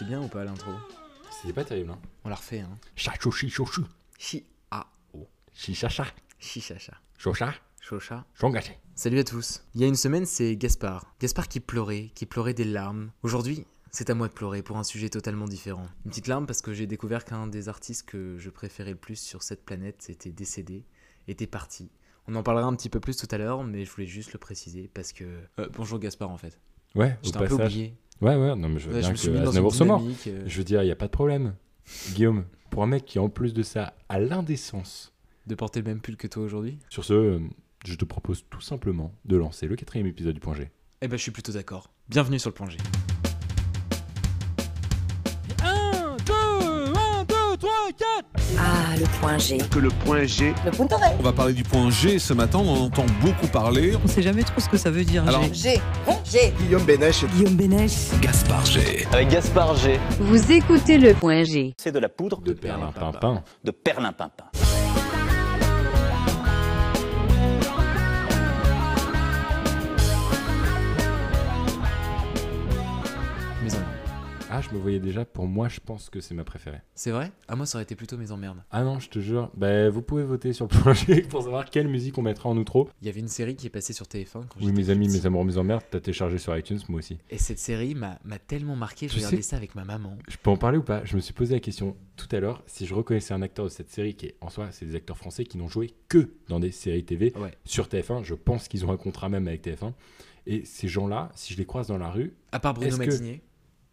C'était bien ou pas l'intro C'était pas terrible, hein. On l'a refait, hein. Chacho, chi, chouchou. Chi a o. Chi, chacha. Chichacha. Chocha. Chocha. Chongaché. Salut à tous. Il y a une semaine, c'est Gaspard. Gaspard qui pleurait, qui pleurait des larmes. Aujourd'hui, c'est à moi de pleurer pour un sujet totalement différent. Une petite larme parce que j'ai découvert qu'un des artistes que je préférais le plus sur cette planète était décédé, était parti. On en parlera un petit peu plus tout à l'heure, mais je voulais juste le préciser parce que. Euh, bonjour Gaspard en fait. Ouais, J'étais un peu oublié. Ouais, ouais, non, mais je veux Ouais, bien que Aznavour soit mort. euh, Je veux dire, il n'y a pas de problème. Guillaume, pour un mec qui, en plus de ça, a l'indécence. De porter le même pull que toi aujourd'hui Sur ce, euh, je te propose tout simplement de lancer le quatrième épisode du point G. Eh ben, je suis plutôt d'accord. Bienvenue sur le point G. Ah, le point G. que le point G Le punto On va parler du point G ce matin, on en entend beaucoup parler. On sait jamais trop ce que ça veut dire. Alors- G. G. G. Guillaume Bénèche Guillaume Bénèche. Gaspard G. Avec Gaspard G. Vous écoutez le point G. C'est de la poudre De perlimpinpin. de perlimpinpin. Ah, je me voyais déjà. Pour moi, je pense que c'est ma préférée. C'est vrai? Ah, moi, ça aurait été plutôt mes emmerdes. Ah non, je te jure. Bah, vous pouvez voter sur le G pour savoir quelle musique on mettra en outro. Il y avait une série qui est passée sur TF1 quand Oui, mes amis, mes amours, mes emmerdes, t'as téléchargé sur iTunes, moi aussi. Et cette série m'a tellement marqué, je Tu regardais sais- ça avec ma maman. Je peux en parler ou pas? Je me suis posé la question tout à l'heure si je reconnaissais un acteur de cette série qui est en soi, c'est des acteurs français qui n'ont joué que dans des séries TV Ouais. sur TF1. Je pense qu'ils ont un contrat même avec TF1. Et ces gens-là, si je les croise dans la rue, À part Bruno Madinier.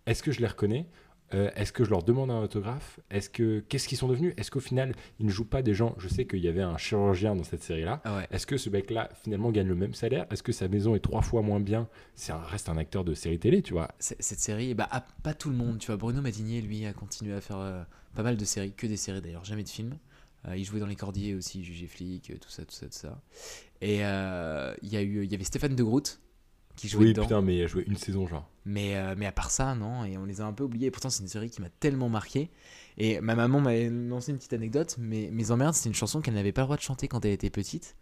Est-ce que je les reconnais? Euh, Est-ce que je leur demande un autographe? Est-ce que qu'est-ce qu'ils sont devenus? Est-ce qu'au final, ils ne jouent pas des gens? Je sais qu'il y avait un chirurgien dans cette série-là. Ah ouais. Est-ce que ce mec-là finalement gagne le même salaire? Est-ce que sa maison est trois fois moins bien? C'est un, reste un acteur de série télé, tu vois. Cette série, bah, ah, pas tout le monde, tu vois. Bruno Madinier, lui, a continué à faire euh, pas mal de séries, que des séries d'ailleurs, jamais de films. Euh, il jouait dans Les Cordiers aussi, Jugé Flic, tout ça, tout ça, tout ça. Et il y, a eu- il y avait Stéphane de Groot qui jouait Oui, dedans. putain, mais il a joué une saison, genre. Mais, euh, mais à part ça, non, et on les a un peu oubliés. Et pourtant, c'est une série qui m'a tellement marqué. Et ma maman m'a lancé une petite anecdote, mais Mes emmerdes, c'est une chanson qu'elle n'avait pas le droit de chanter quand elle était petite,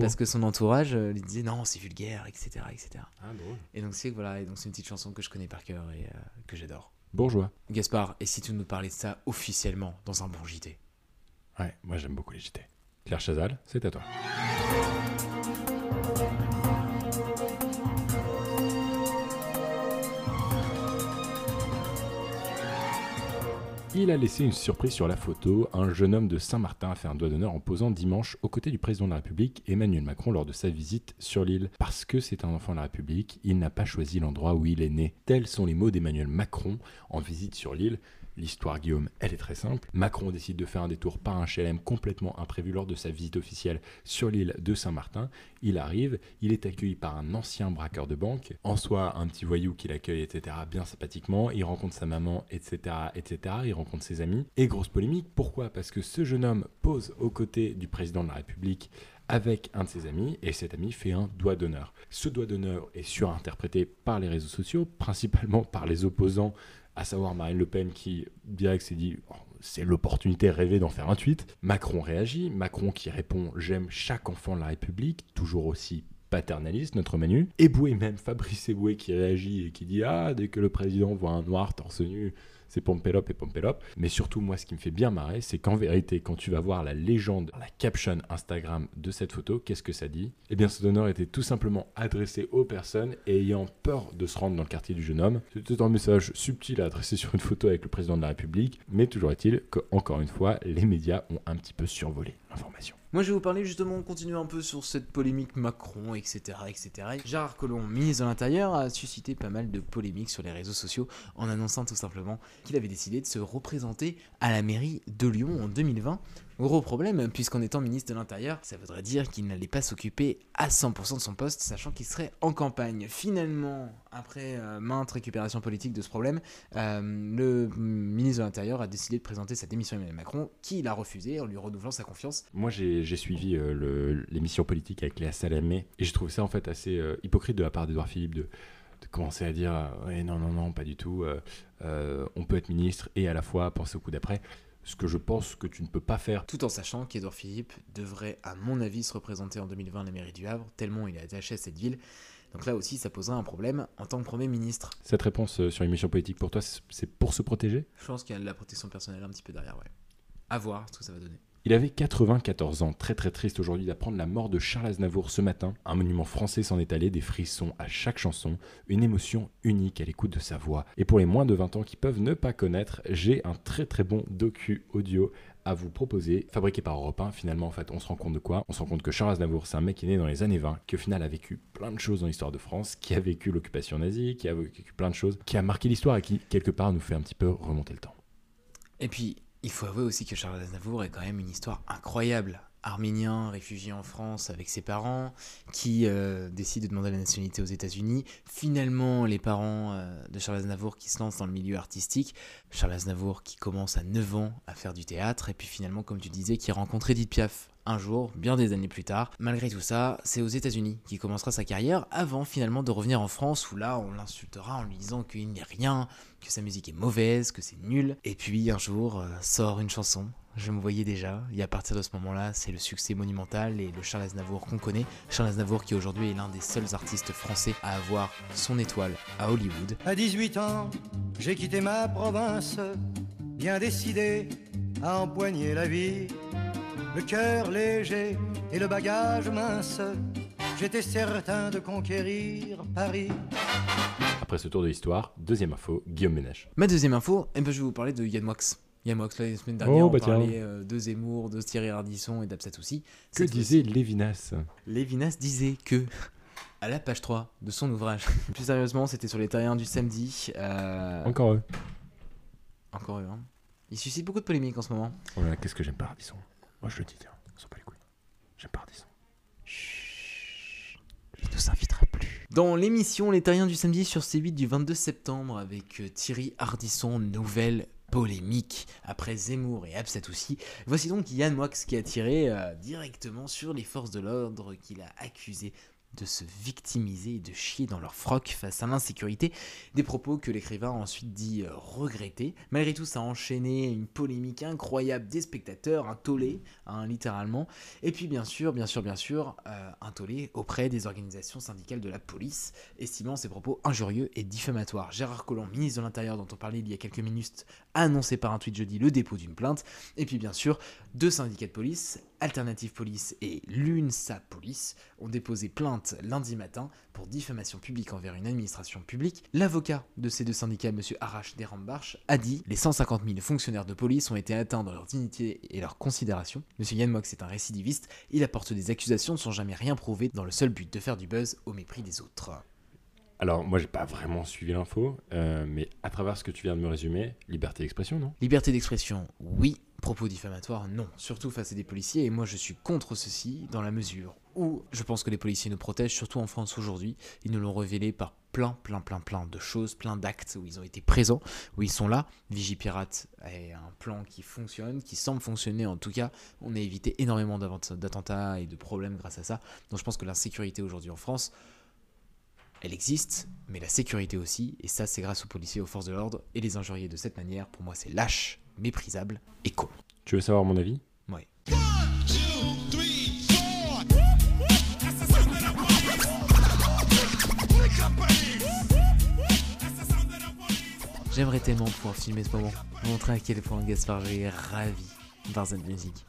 parce que son entourage euh, lui disait non, c'est vulgaire, etc., etc. Ah, drôle. Et donc c'est voilà, et donc c'est une petite chanson que je connais par cœur et euh, que j'adore. Bourgeois. Gaspard, et si tu nous parlais de ça officiellement dans un bon JT Ouais, moi j'aime beaucoup les JT. Claire Chazal, c'est à toi. Il a laissé une surprise sur la photo. Un jeune homme de Saint-Martin a fait un doigt d'honneur en posant dimanche aux côtés du président de la République, Emmanuel Macron, lors de sa visite sur l'île. Parce que c'est un enfant de la République, il n'a pas choisi l'endroit où il est né. Tels sont les mots d'Emmanuel Macron en visite sur l'île. L'histoire, Guillaume, elle est très simple. Macron décide de faire un détour par un HLM complètement imprévu lors de sa visite officielle sur l'île de Saint-Martin. Il arrive, il est accueilli par un ancien braqueur de banque, en soi un petit voyou qui l'accueille, etc., bien sympathiquement. Il rencontre sa maman, etc., etc., il rencontre ses amis. Et grosse polémique, pourquoi? Parce que ce jeune homme pose aux côtés du président de la République avec un de ses amis et cet ami fait un doigt d'honneur. Ce doigt d'honneur est surinterprété par les réseaux sociaux, principalement par les opposants, à savoir Marine Le Pen qui direct s'est dit Oh, c'est l'opportunité rêvée d'en faire un tweet. Macron réagit, Macron qui répond j'aime chaque enfant de la République, toujours aussi paternaliste, notre Manu. Eboué même, Fabrice Eboué qui réagit et qui dit ah dès que le président voit un noir torse nu, c'est Pompélope et Pompélope. Mais surtout, moi, ce qui me fait bien marrer, c'est qu'en vérité, quand tu vas voir la légende, la caption Instagram de cette photo, qu'est-ce que ça dit? Eh bien, ce donneur était tout simplement adressé aux personnes ayant peur de se rendre dans le quartier du jeune homme. C'était un message subtil à adresser sur une photo avec le président de la République, mais toujours est-il que, encore une fois, les médias ont un petit peu survolé Moi je vais vous parler justement, continuer un peu sur cette polémique Macron, etc. etc. Gérard Collomb, ministre de l'Intérieur, a suscité pas mal de polémiques sur les réseaux sociaux en annonçant tout simplement qu'il avait décidé de se représenter à la mairie de Lyon en 2020. Gros problème, puisqu'en étant ministre de l'Intérieur, ça voudrait dire qu'il n'allait pas s'occuper à 100% de son poste, sachant qu'il serait en campagne. Finalement, après euh, maintes récupérations politiques de ce problème, euh, le ministre de l'Intérieur a décidé de présenter sa démission à Emmanuel Macron, qui l'a refusé en lui renouvelant sa confiance. Moi, j'ai suivi euh, l'émission politique avec Léa Salamé et j'ai trouvé ça en fait assez euh, hypocrite de la part d'Edouard Philippe de, commencer à dire euh, ouais, non, non, non, pas du tout. on peut être ministre et à la fois penser au coup d'après. Ce que je pense que tu ne peux pas faire. Tout en sachant qu'Edouard Philippe devrait, à mon avis, se représenter en 2020 à la mairie du Havre, tellement il est attaché à cette ville. Donc là aussi, ça poserait un problème en tant que Premier ministre. Cette réponse euh, sur l'émission politique, pour toi, c'est c'est pour se protéger? Je pense qu'il y a de la protection personnelle un petit peu derrière, ouais. À voir ce que ça va donner. Il avait 94 ans, très très triste aujourd'hui d'apprendre la mort de Charles Aznavour ce matin. Un monument français s'en est allé, des frissons à chaque chanson, une émotion unique à l'écoute de sa voix. Et pour les moins de 20 ans qui peuvent ne pas connaître, j'ai un très très bon docu audio à vous proposer, fabriqué par Europe 1. Finalement, en fait, on se rend compte de quoi? On se rend compte que Charles Aznavour, c'est un mec qui est né dans les années 20, qui au final a vécu plein de choses dans l'histoire de France, qui a vécu l'occupation nazie, qui a vécu plein de choses, qui a marqué l'histoire et qui, quelque part, nous fait un petit peu remonter le temps. Et puis, il faut avouer aussi que Charles Aznavour est quand même une histoire incroyable. Arménien, réfugié en France avec ses parents, qui euh, décide de demander la nationalité aux États-Unis. Finalement, les parents euh, de Charles Aznavour qui se lancent dans le milieu artistique. Charles Aznavour qui commence à 9 ans à faire du théâtre, et puis finalement, comme tu disais, qui rencontre Edith Piaf un jour, bien des années plus tard. Malgré tout ça, c'est aux États-Unis qu'il commencera sa carrière avant finalement de revenir en France où là on l'insultera en lui disant qu'il n'est rien, que sa musique est mauvaise, que c'est nul. Et puis un jour euh, sort une chanson. Je me voyais déjà, et à partir de ce moment-là, c'est le succès monumental et le Charles Aznavour qu'on connaît. Charles Aznavour qui aujourd'hui est l'un des seuls artistes français à avoir son étoile à Hollywood. À 18 ans, j'ai quitté ma province, bien décidé à empoigner la vie. Le cœur léger et le bagage mince, j'étais certain de conquérir Paris. Après ce tour de l'histoire, deuxième info, Guillaume Ménèche. Ma deuxième info, eh ben, je vais vous parler de Yann Moix. Yann là, la semaine dernière, Oh, on bah parlait euh, de Zemmour, de Thierry Ardisson et d'Absat aussi. Que disait Lévinas Lévinas disait que, à la page 3 de son ouvrage, plus sérieusement, c'était sur les terriens du samedi. euh, Encore eux. Encore eux, hein. Il suscite beaucoup de polémiques en ce moment. Oh là, qu'est-ce que j'aime pas Ardisson Moi je le dis, tiens, on s'en bat les couilles. J'aime pas Ardisson. Il ne s'invitera plus. Dans l'émission Les Terriens du samedi sur C8 du 22 septembre avec euh, Thierry Ardisson, nouvelle polémique après Zemmour et Absat aussi. Voici donc Yann Moix qui a tiré euh, directement sur les forces de l'ordre qu'il a accusé de se victimiser et de chier dans leur froc face à l'insécurité, des propos que l'écrivain a ensuite dit euh, regretter. Malgré tout, ça a enchaîné une polémique incroyable des spectateurs, un tollé, hein, littéralement, et puis bien sûr, bien sûr, bien sûr, euh, un tollé auprès des organisations syndicales de la police, estimant ces propos injurieux et diffamatoires. Gérard Collomb, ministre de l'Intérieur dont on parlait il y a quelques minutes, annoncé par un tweet jeudi le dépôt d'une plainte, et puis bien sûr, deux syndicats de police, Alternative Police et l'UNSA Police, ont déposé plainte lundi matin pour diffamation publique envers une administration publique. L'avocat de ces deux syndicats, M. Arash Derambarch, a dit les 150 000 fonctionnaires de police ont été atteints dans leur dignité et leur considération. M. Yann Mox est un récidiviste, il apporte des accusations sans jamais rien prouver dans le seul but de faire du buzz au mépris des autres. Alors moi j'ai pas vraiment suivi l'info, euh, mais à travers ce que tu viens de me résumer, liberté d'expression, non? Liberté d'expression, oui. Propos diffamatoires, non. Surtout face à des policiers, et moi je suis contre ceci dans la mesure où je pense que les policiers nous protègent, surtout en France aujourd'hui. Ils nous l'ont révélé par plein, plein, plein, plein de choses, plein d'actes où ils ont été présents, où ils sont là. Vigipirate est un plan qui fonctionne, qui semble fonctionner en tout cas. On a évité énormément d'attentats et de problèmes grâce à ça. Donc je pense que l'insécurité aujourd'hui en France, elle existe, mais la sécurité aussi, et ça c'est grâce aux policiers, aux forces de l'ordre, et les injurier de cette manière, pour moi c'est lâche, méprisable et con. Tu veux savoir mon avis? Ouais. J'aimerais tellement pouvoir filmer ce moment, montrer à quel point Gaspard est ravi par cette musique.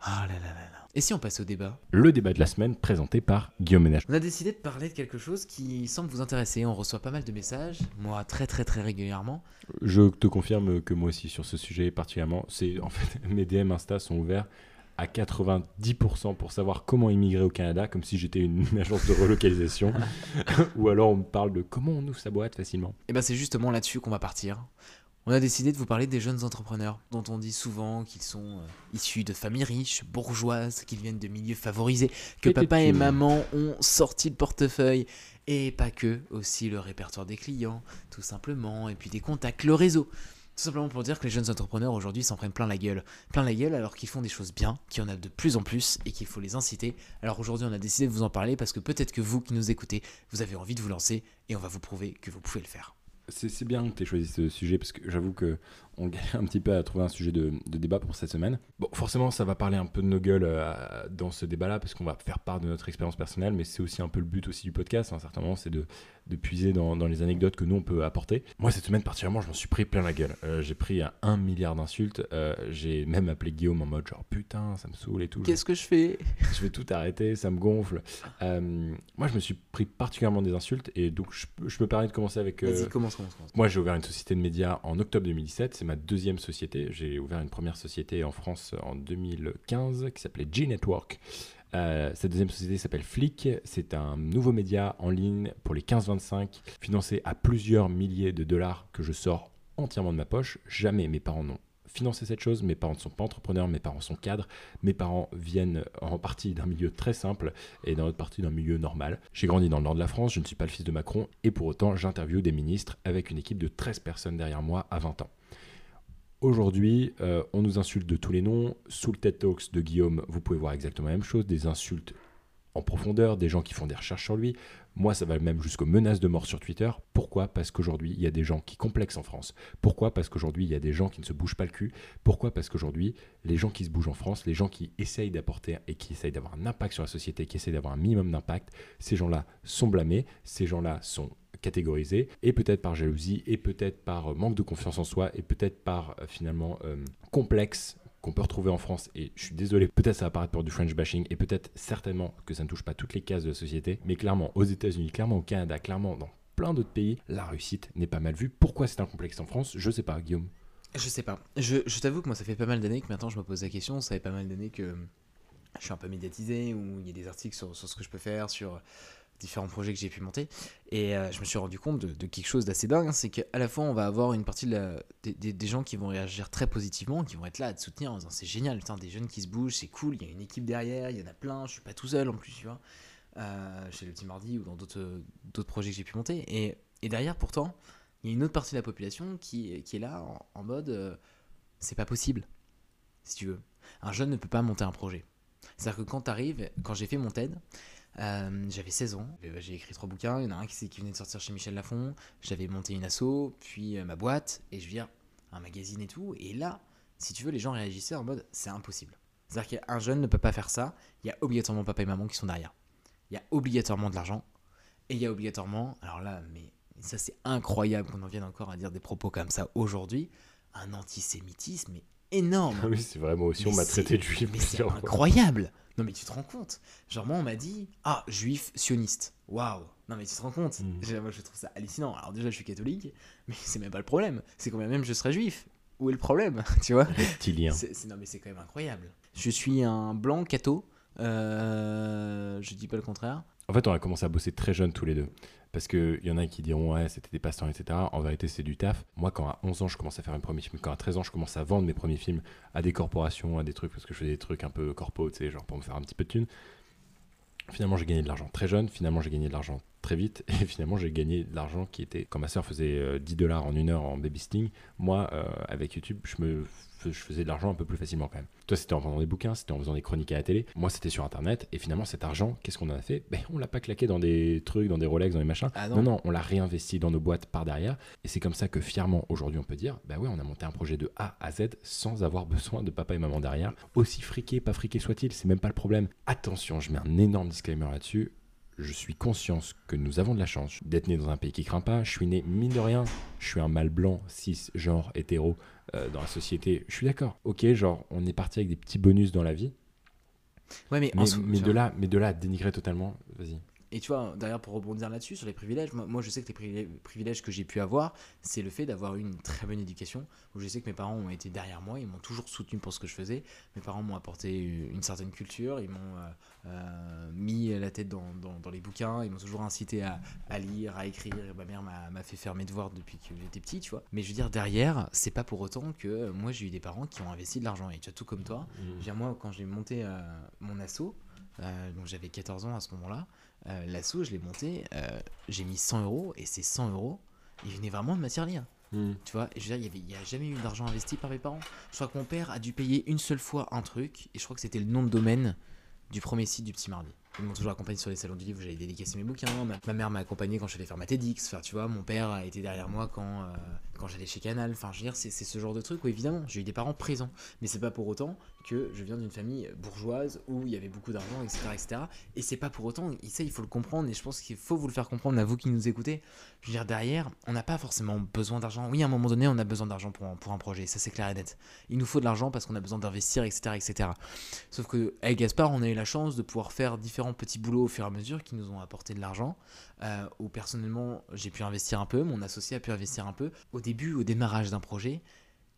Ah là là là là. Et si on passe au débat? Le débat de la semaine présenté par Guillaume Ménage. On a décidé de parler de quelque chose qui semble vous intéresser. On reçoit pas mal de messages, moi très très très régulièrement. Je te confirme que moi aussi sur ce sujet particulièrement, c'est en fait mes DM Insta sont ouverts à 90% pour savoir comment immigrer au Canada, comme si j'étais une agence de relocalisation, ou alors on me parle de comment on ouvre sa boîte facilement. Et ben c'est justement là-dessus qu'on va partir. On a décidé de vous parler des jeunes entrepreneurs, dont on dit souvent qu'ils sont euh, issus de familles riches, bourgeoises, qu'ils viennent de milieux favorisés, que papa et maman ont sorti le portefeuille, et pas que, aussi le répertoire des clients, tout simplement, et puis des contacts, le réseau. Tout simplement pour dire que les jeunes entrepreneurs aujourd'hui s'en prennent plein la gueule. Plein la gueule alors qu'ils font des choses bien, qu'il y en a de plus en plus et qu'il faut les inciter. Alors aujourd'hui on a décidé de vous en parler parce que peut-être que vous qui nous écoutez, vous avez envie de vous lancer et on va vous prouver que vous pouvez le faire. C'est bien que tu aies choisi ce sujet parce que j'avoue que on galère un petit peu à trouver un sujet de, de débat pour cette semaine. Bon, forcément, ça va parler un peu de nos gueules euh, dans ce débat-là, parce qu'on va faire part de notre expérience personnelle, mais c'est aussi un peu le but aussi du podcast. À un certain moment, c'est de, de puiser dans, dans les anecdotes que nous, on peut apporter. Moi, cette semaine, particulièrement, je m'en suis pris plein la gueule. Euh, j'ai pris un, un milliard d'insultes. Euh, j'ai même appelé Guillaume en mode genre, putain, ça me saoule et tout. Qu'est-ce que je fais? Je vais tout arrêter, ça me gonfle. Euh, moi, je me suis pris particulièrement des insultes et donc je, peux- je me permets de commencer avec. euh, Vas-y, commence, commence, commence. moi, j'ai ouvert une société de médias en octobre 2017. C'est ma deuxième société. J'ai ouvert une première société en France en 2015 qui s'appelait G-Network. Euh, cette deuxième société s'appelle Flick. C'est un nouveau média en ligne pour les 15-25, financé à plusieurs milliers de dollars que je sors entièrement de ma poche. Jamais mes parents n'ont financé cette chose. Mes parents ne sont pas entrepreneurs, mes parents sont cadres. Mes parents viennent en partie d'un milieu très simple et dans l'autre partie d'un milieu normal. J'ai grandi dans le nord de la France, je ne suis pas le fils de Macron et pour autant j'interviewe des ministres avec une équipe de 13 personnes derrière moi à 20 ans. Aujourd'hui, euh, on nous insulte de tous les noms. Sous le TED Talks de Guillaume, vous pouvez voir exactement la même chose, des insultes en profondeur, des gens qui font des recherches sur lui. Moi, ça va même jusqu'aux menaces de mort sur Twitter. Pourquoi? Parce qu'aujourd'hui, il y a des gens qui complexent en France. Pourquoi? Parce qu'aujourd'hui, il y a des gens qui ne se bougent pas le cul. Pourquoi? Parce qu'aujourd'hui, les gens qui se bougent en France, les gens qui essayent d'apporter et qui essayent d'avoir un impact sur la société, qui essayent d'avoir un minimum d'impact, ces gens-là sont blâmés, ces gens-là sont catégorisés, et peut-être par jalousie, et peut-être par euh, manque de confiance en soi, et peut-être par euh, finalement euh, complexe qu'on peut retrouver en France, et je suis désolé, peut-être ça va paraître pour du French bashing, et peut-être certainement que ça ne touche pas toutes les cases de la société, mais clairement aux États-Unis, clairement au Canada, clairement dans plein d'autres pays, la réussite n'est pas mal vue. Pourquoi c'est un complexe en France? Je sais pas, Guillaume. Je sais pas. Je, t'avoue que moi, ça fait pas mal d'années que maintenant je me pose la question. Ça fait pas mal d'années que je suis un peu médiatisé, où il y a des articles sur ce que je peux faire, sur différents projets que j'ai pu monter. Et euh, je me suis rendu compte de, quelque chose d'assez dingue, hein, c'est qu'à la fois on va avoir une partie des, gens qui vont réagir très positivement, qui vont être là à te soutenir en disant c'est génial, putain, des jeunes qui se bougent, c'est cool, il y a une équipe derrière, il y en a plein, je suis pas tout seul en plus, tu vois, euh, chez le Petit Mardi ou dans d'autres projets que j'ai pu monter. Et, derrière, pourtant, il y a une autre partie de la population qui, est là en, en mode euh, c'est pas possible, si tu veux. Un jeune ne peut pas monter un projet. C'est-à-dire que quand tu arrives, quand j'ai fait mon TED, euh, j'avais 16 ans, Euh, j'ai écrit trois bouquins, il y en a un qui, qui venait de sortir chez Michel Lafon, j'avais monté une asso, puis euh, ma boîte, et je dire, un magazine et tout, et là, si tu veux, les gens réagissaient en mode c'est impossible. C'est-à-dire qu'un jeune ne peut pas faire ça, il y a obligatoirement papa et maman qui sont derrière. Il y a obligatoirement de l'argent, et il y a obligatoirement, alors là, mais ça c'est incroyable qu'on en vienne encore à dire des propos comme ça aujourd'hui, un antisémitisme énorme. Ah oui, c'est vraiment aussi, on m'a traité de juif Mais c'est incroyable Non mais tu te rends compte? Genre moi on m'a dit Ah, juif sioniste. Waouh Non mais tu te rends compte? Mm. Moi je trouve ça hallucinant. Alors déjà je suis catholique, mais c'est même pas le problème. C'est quand même je serais juif. Où est le problème? Tu vois? Reptilien. Non mais c'est quand même incroyable. Je suis un blanc catho. Euh, je dis pas le contraire. En fait, on a commencé à bosser très jeunes tous les deux. Parce qu'il y en a qui diront, ouais, c'était des passe-temps, etc. En vérité, c'est du taf. Moi, quand à 11 ans, je commence à faire un premier film, quand à 13 ans, je commence à vendre mes premiers films à des corporations, à des trucs, parce que je faisais des trucs un peu corpo, tu sais, genre pour me faire un petit peu de thunes. Finalement, j'ai gagné de l'argent très jeune. Finalement, j'ai gagné de l'argent très vite. Et finalement, j'ai gagné de l'argent qui était. Quand ma soeur faisait euh, 10 dollars en une heure en babysitting, moi, euh, avec YouTube, je me je faisais de l'argent un peu plus facilement quand même. Toi, c'était en vendant des bouquins, c'était en faisant des chroniques à la télé. Moi, c'était sur Internet. Et finalement, cet argent, qu'est-ce qu'on en a fait? Ben, On l'a pas claqué dans des trucs, dans des Rolex, dans des machins. Ah non. non. non, on l'a réinvesti dans nos boîtes par derrière. Et c'est comme ça que fièrement, aujourd'hui, on peut dire, bah ouais, on a monté un projet de A à Z sans avoir besoin de papa et maman derrière. Aussi friqué, pas friqué soit-il, c'est même pas le problème. Attention, je mets un énorme disclaimer là-dessus. Je suis conscient que nous avons de la chance d'être né dans un pays qui craint pas. Je suis né, mine de rien, je suis un mâle blanc, cis, genre, hétéro euh, dans la société. Je suis d'accord. Ok, genre, on est parti avec des petits bonus dans la vie. Ouais mais, de, là, mais de là à dénigrer totalement, vas-y. Et tu vois, d'ailleurs, pour rebondir là-dessus, sur les privilèges, moi, moi, je sais que les privilèges, que j'ai pu avoir, c'est le fait d'avoir eu une très bonne éducation, où je sais que mes parents ont été derrière moi, ils m'ont toujours soutenu pour ce que je faisais. Mes parents m'ont apporté une certaine culture, ils m'ont euh, euh, mis la tête dans, dans- dans les bouquins, ils m'ont toujours incité à, à lire, à écrire. Et ma mère m'a fait faire mes devoirs depuis que j'étais petit, tu vois. Mais je veux dire, derrière, c'est pas pour autant que euh, moi j'ai eu des parents qui ont investi de l'argent. Et tu vois, tout comme toi, je veux dire, moi, quand j'ai monté euh, mon asso, euh, donc j'avais 14 ans à ce moment-là, euh, l'asso, je l'ai monté, euh, j'ai mis 100 euros, et ces 100 euros, ils venaient vraiment de matière lire. Mm. Tu vois, je veux dire, il n'y a jamais eu d'argent investi par mes parents. Je crois que mon père a dû payer une seule fois un truc, et je crois que c'était le nom de domaine du premier site du Petit Mardi. Ils m'ont toujours accompagné sur les salons du livre où j'allais dédicacer mes bouquins. Ma, ma mère m'a accompagné quand je allais faire ma TEDx. Enfin, tu vois, mon père a été derrière moi quand, euh, quand j'allais chez Canal. Enfin, je veux dire, c'est ce genre de truc où évidemment, j'ai eu des parents présents. Mais c'est pas pour autant que je viens d'une famille bourgeoise où il y avait beaucoup d'argent, etc., etc. Et c'est pas pour autant, ça, il faut le comprendre. Et je pense qu'il faut vous le faire comprendre à vous qui nous écoutez. Je veux dire, derrière, on n'a pas forcément besoin d'argent. Oui, à un moment donné, on a besoin d'argent pour, un- pour un projet. Ça, c'est clair et net. Il nous faut de l'argent parce qu'on a besoin d'investir, etc., etc. Sauf que avec Gaspard, on a eu la chance de pouvoir faire différents petits boulots au fur et à mesure qui nous ont apporté de l'argent. Euh, où personnellement, j'ai pu investir un peu, mon associé a pu investir un peu. Au début, au démarrage d'un projet,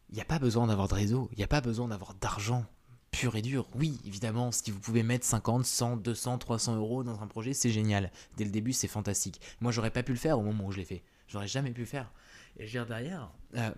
il n'y a pas besoin d'avoir de réseau, il n'y a pas besoin d'avoir d'argent pur et dur. Oui, évidemment, si vous pouvez mettre 50, 100, 200, 300 euros dans un projet, c'est génial. Dès le début, c'est fantastique. Moi, j'aurais pas pu le faire au moment où je l'ai fait. J'aurais jamais pu le faire. Et je veux dire, derrière, euh,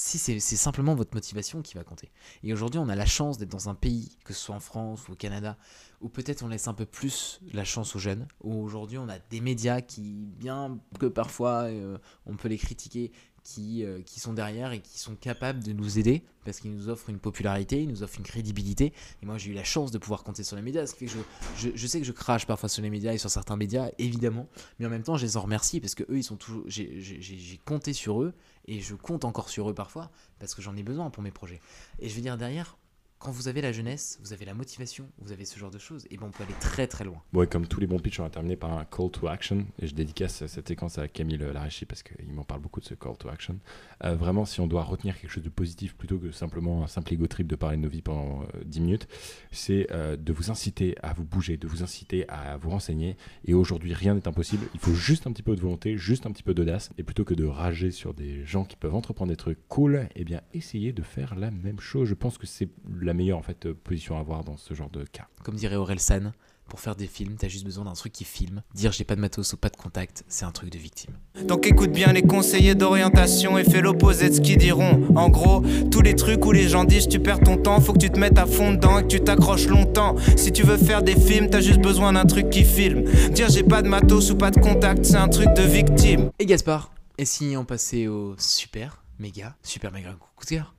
si c'est simplement votre motivation qui va compter. Et aujourd'hui, on a la chance d'être dans un pays, que ce soit en France ou au Canada, où peut-être on laisse un peu plus la chance aux jeunes, où aujourd'hui on a des médias qui, bien que parfois euh, on peut les critiquer, qui, euh, qui sont derrière et qui sont capables de nous aider, parce qu'ils nous offrent une popularité, ils nous offrent une crédibilité. Et moi j'ai eu la chance de pouvoir compter sur les médias, ce qui fait que je, je, sais que je crache parfois sur les médias et sur certains médias, évidemment, mais en même temps je les en remercie, parce que eux ils sont toujours... J'ai compté sur eux, et je compte encore sur eux parfois, parce que j'en ai besoin pour mes projets. Et je veux dire derrière, quand vous avez la jeunesse, vous avez la motivation, vous avez ce genre de choses, et ben on peut aller très très loin. Et comme tous les bons pitchs, on va terminer par un call to action. Et je dédicace cette séquence à Camille Laréchi parce qu'il m'en parle beaucoup de ce call to action. Euh, vraiment, si on doit retenir quelque chose de positif plutôt que simplement un simple ego trip de parler de nos vies pendant euh, 10 minutes, c'est euh, de vous inciter à vous bouger, de vous inciter à vous renseigner. Et aujourd'hui, rien n'est impossible. Il faut juste un petit peu de volonté, juste un petit peu d'audace. Et plutôt que de rager sur des gens qui peuvent entreprendre des trucs cool, eh bien, essayez de faire la même chose. Je pense que c'est la meilleure en fait euh, position à avoir dans ce genre de cas. Comme dirait Aurel San, pour faire des films, t'as juste besoin d'un truc qui filme. Dire j'ai pas de matos ou pas de contact, c'est un truc de victime. Donc écoute bien les conseillers d'orientation et fais l'opposé de ce qu'ils diront. En gros, tous les trucs où les gens disent tu perds ton temps, faut que tu te mettes à fond dedans et que tu t'accroches longtemps. Si tu veux faire des films, t'as juste besoin d'un truc qui filme. Dire j'ai pas de matos ou pas de contact, c'est un truc de victime. Et Gaspard, et si on passait au super, méga, super méga coup de cœur?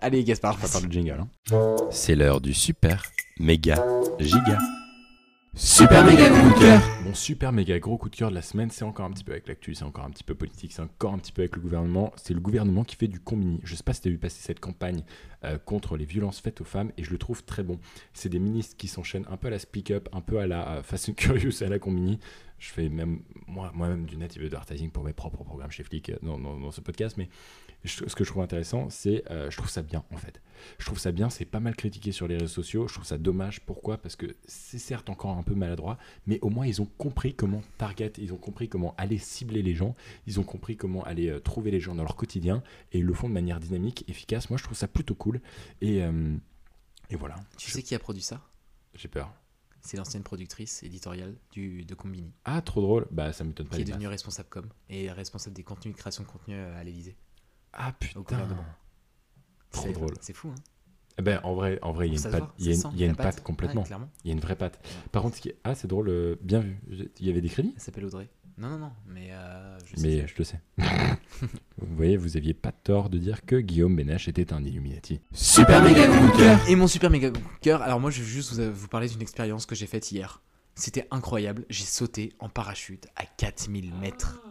Allez Gaspard, Je prépare le jingle. hein. C'est l'heure du super, méga, giga. Super méga coup de cœur Mon super méga gros coup de cœur de la semaine, c'est encore un petit peu avec l'actu, c'est encore un petit peu politique, c'est encore un petit peu avec le gouvernement. C'est le gouvernement qui fait du combini. Je sais pas si tu as vu passer cette campagne euh, contre les violences faites aux femmes et je le trouve très bon. C'est des ministres qui s'enchaînent un peu à la speak up, un peu à la Fast Curious à la combini. Je fais même moi- moi-même du native advertising pour mes propres programmes chez Flick euh, dans, ce podcast, mais ce que je trouve intéressant, c'est euh, je trouve ça bien en fait. Je trouve ça bien, c'est pas mal critiqué sur les réseaux sociaux. Je trouve ça dommage. Pourquoi? Parce que c'est certes encore un peu maladroit, mais au moins ils ont compris comment target, ils ont compris comment aller cibler les gens, ils ont compris comment aller euh, trouver les gens dans leur quotidien et ils le font de manière dynamique, efficace. Moi je trouve ça plutôt cool. Et, euh, et voilà. Tu Je- sais qui a produit ça? J'ai peur. C'est l'ancienne productrice éditoriale du, de Combini, Ah, trop drôle. Bah ça m'étonne pas. qui est devenue responsable com et responsable des contenus de création de contenu euh, à l'Elysée. Ah au putain. gouvernement. Trop C'est- drôle. C'est fou, hein Eh Ben, en vrai, en vrai, il y a une patte, voit, il y a ça une, sent, il y a la une patte patte. complètement. Il y a une vraie patte. Par contre, ce qui est... ah, c'est drôle, euh, bien vu. Il y avait des crédits? Elle s'appelle Audrey. Non, non, non, mais euh, je sais. Mais je le sais. vous voyez, vous aviez pas tort de dire que Guillaume Benache était un Illuminati. Super méga coup de cœur Et mon super méga coup de cœur, alors moi je vais juste vous, vous parler d'une expérience que j'ai faite hier. C'était incroyable, j'ai sauté en parachute à 4000 mètres.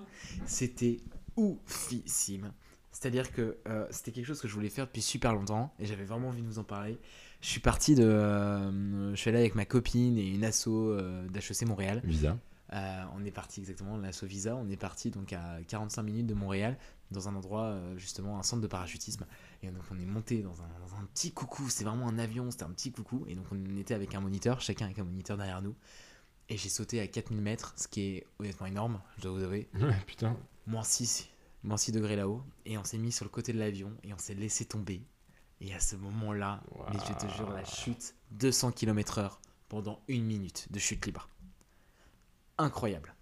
C'était oufissime. C'est-à-dire que euh, c'était quelque chose que je voulais faire depuis super longtemps et j'avais vraiment envie de vous en parler. Je suis parti de... euh, je suis allé avec ma copine et une asso euh, d'HEC Montréal. Visa. Euh, on est parti exactement, l'asso Visa, on est parti donc à 45 minutes de Montréal, dans un endroit euh, justement, un centre de parachutisme. Et donc on est monté dans un, dans un petit coucou, c'est vraiment un avion, c'était un petit coucou. Et donc on était avec un moniteur, chacun avec un moniteur derrière nous. Et j'ai sauté à 4000 mètres, ce qui est honnêtement énorme, je dois vous avouer. Ouais, putain. Moins 6, moins 6 degrés là-haut. Et on s'est mis sur le côté de l'avion et on s'est laissé tomber. Et à ce moment-là, mais je te jure, la chute 200 km/h pendant une minute de chute libre. Incroyable.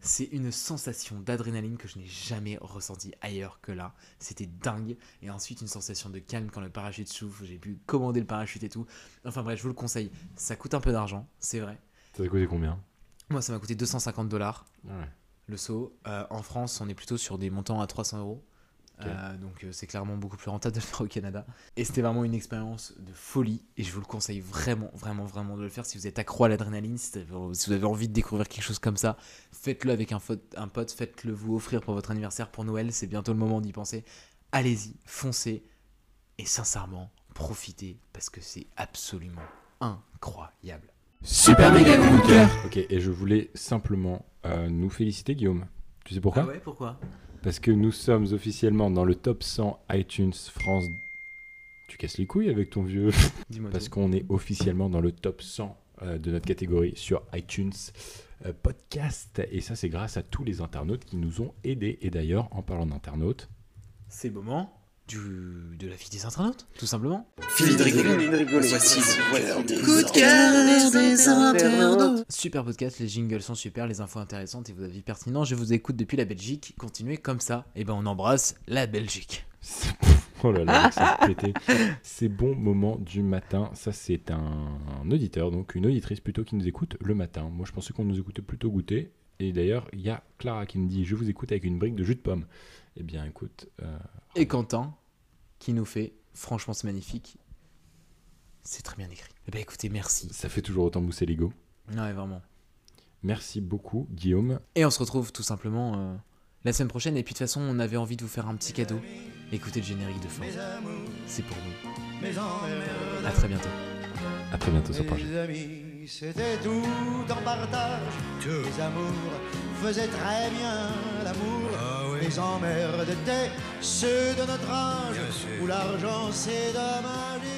C'est une sensation d'adrénaline que je n'ai jamais ressentie ailleurs que là. C'était dingue. Et ensuite, une sensation de calme quand le parachute s'ouvre. J'ai pu commander le parachute et tout. Enfin bref, je vous le conseille. Ça coûte un peu d'argent, c'est vrai. Ça t'a coûté combien? Moi, ça m'a coûté 250 dollars Ouais. le saut. Euh, en France, on est plutôt sur des montants à 300 euros. Euh, donc euh, c'est clairement beaucoup plus rentable de le faire au Canada. Et c'était vraiment une expérience de folie. Et je vous le conseille vraiment, vraiment, vraiment de le faire. Si vous êtes accro à l'adrénaline, si, si vous avez envie de découvrir quelque chose comme ça, faites-le avec un, pote, faites-le vous offrir pour votre anniversaire, pour Noël. C'est bientôt le moment d'y penser. Allez-y, foncez. Et sincèrement, profitez parce que c'est absolument incroyable. Super méga coup de cœur Ok, et je voulais simplement euh, nous féliciter, Guillaume. Tu sais pourquoi? Ah ouais, pourquoi? Parce que nous sommes officiellement dans le top 100 iTunes France. Tu casses les couilles avec ton vieux. Parce qu'on est officiellement dans le top 100 euh, de notre catégorie sur iTunes euh, Podcast. Et ça, c'est grâce à tous les internautes qui nous ont aidés. Et d'ailleurs, en parlant d'internautes, C'est le moment du, de la vie des internautes, tout simplement. Super podcast, les jingles sont super, les infos intéressantes et vos avis pertinents. Je vous écoute depuis la Belgique. Continuez comme ça. Et ben on embrasse la Belgique. Oh là là, c'est pété. Ces bons moments du matin, ça c'est un, un auditeur, donc une auditrice plutôt qui nous écoute le matin. Moi je pensais qu'on nous écoutait plutôt goûter. Et d'ailleurs, il y a Clara qui me dit Je vous écoute avec une brique de jus de pomme. Eh bien écoute, euh, Et Quentin qui nous fait franchement c'est magnifique. C'est très bien écrit. Eh ben écoutez, merci. ça fait toujours autant mousser l'ego. Ouais, vraiment. Merci beaucoup Guillaume. Et on se retrouve tout simplement euh, la semaine prochaine. Et puis de toute façon, on avait envie de vous faire un petit cadeau. Écoutez le générique de fin. C'est pour emmerdes. À très bientôt. À très bientôt sur Projet. Mes amis, c'était tout en partage. Les amours faisaient très bien l'amour. Les emmerdes étaient ceux de notre âge, où l'argent c'est dommage